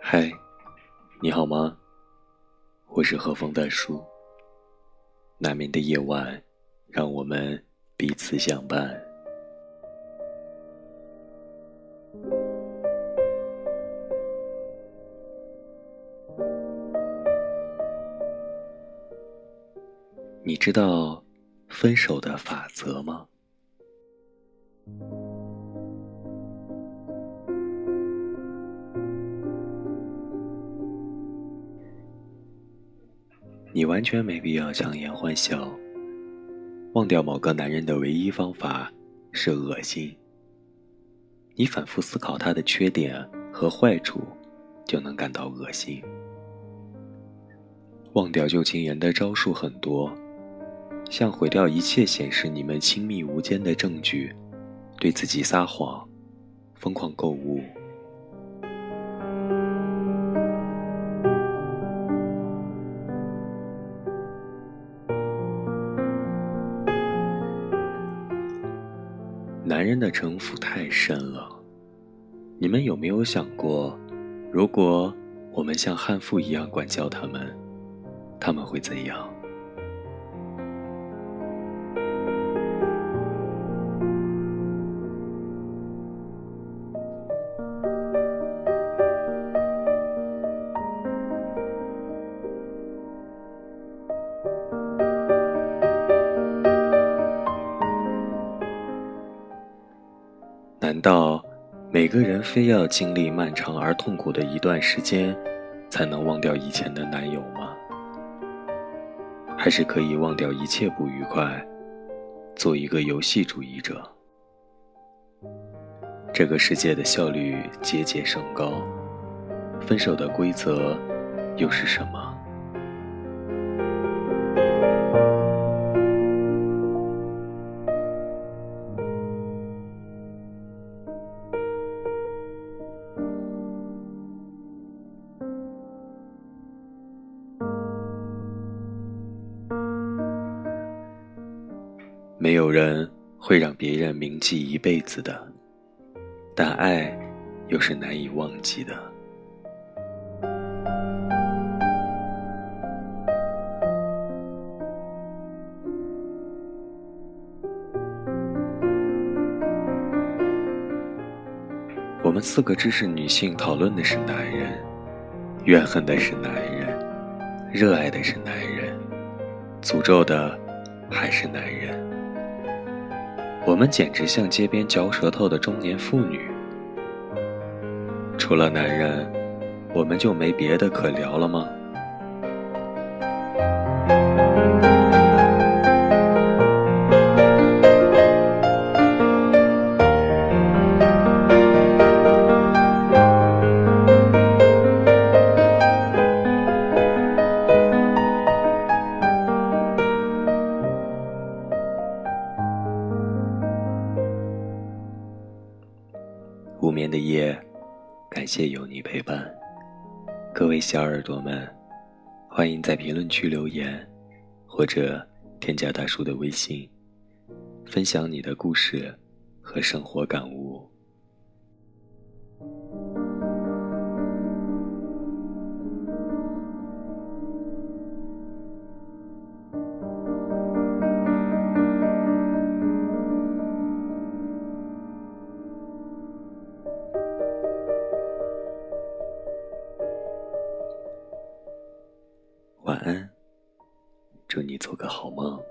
嗨，你好吗？我是和风大叔。难眠的夜晚，让我们彼此相伴。你知道分手的法则吗？你完全没必要强颜欢笑。忘掉某个男人的唯一方法是恶心。你反复思考他的缺点和坏处，就能感到恶心。忘掉旧情人的招数很多，像毁掉一切显示你们亲密无间的证据，对自己撒谎，疯狂购物。男人的城府太深了，你们有没有想过，如果我们像悍妇一样管教他们，他们会怎样？难道每个人非要经历漫长而痛苦的一段时间，才能忘掉以前的男友吗？还是可以忘掉一切不愉快，做一个游戏主义者？这个世界的效率节节升高，分手的规则又是什么？没有人会让别人铭记一辈子的，但爱又是难以忘记的。我们四个知识女性讨论的是男人，怨恨的是男人，热爱的是男人，诅咒的还是男人。我们简直像街边嚼舌头的中年妇女。除了男人，我们就没别的可聊了吗？眠的夜，感谢有你陪伴。各位小耳朵们，欢迎在评论区留言，或者添加大叔的微信，分享你的故事和生活感悟。晚安，祝你做个好梦。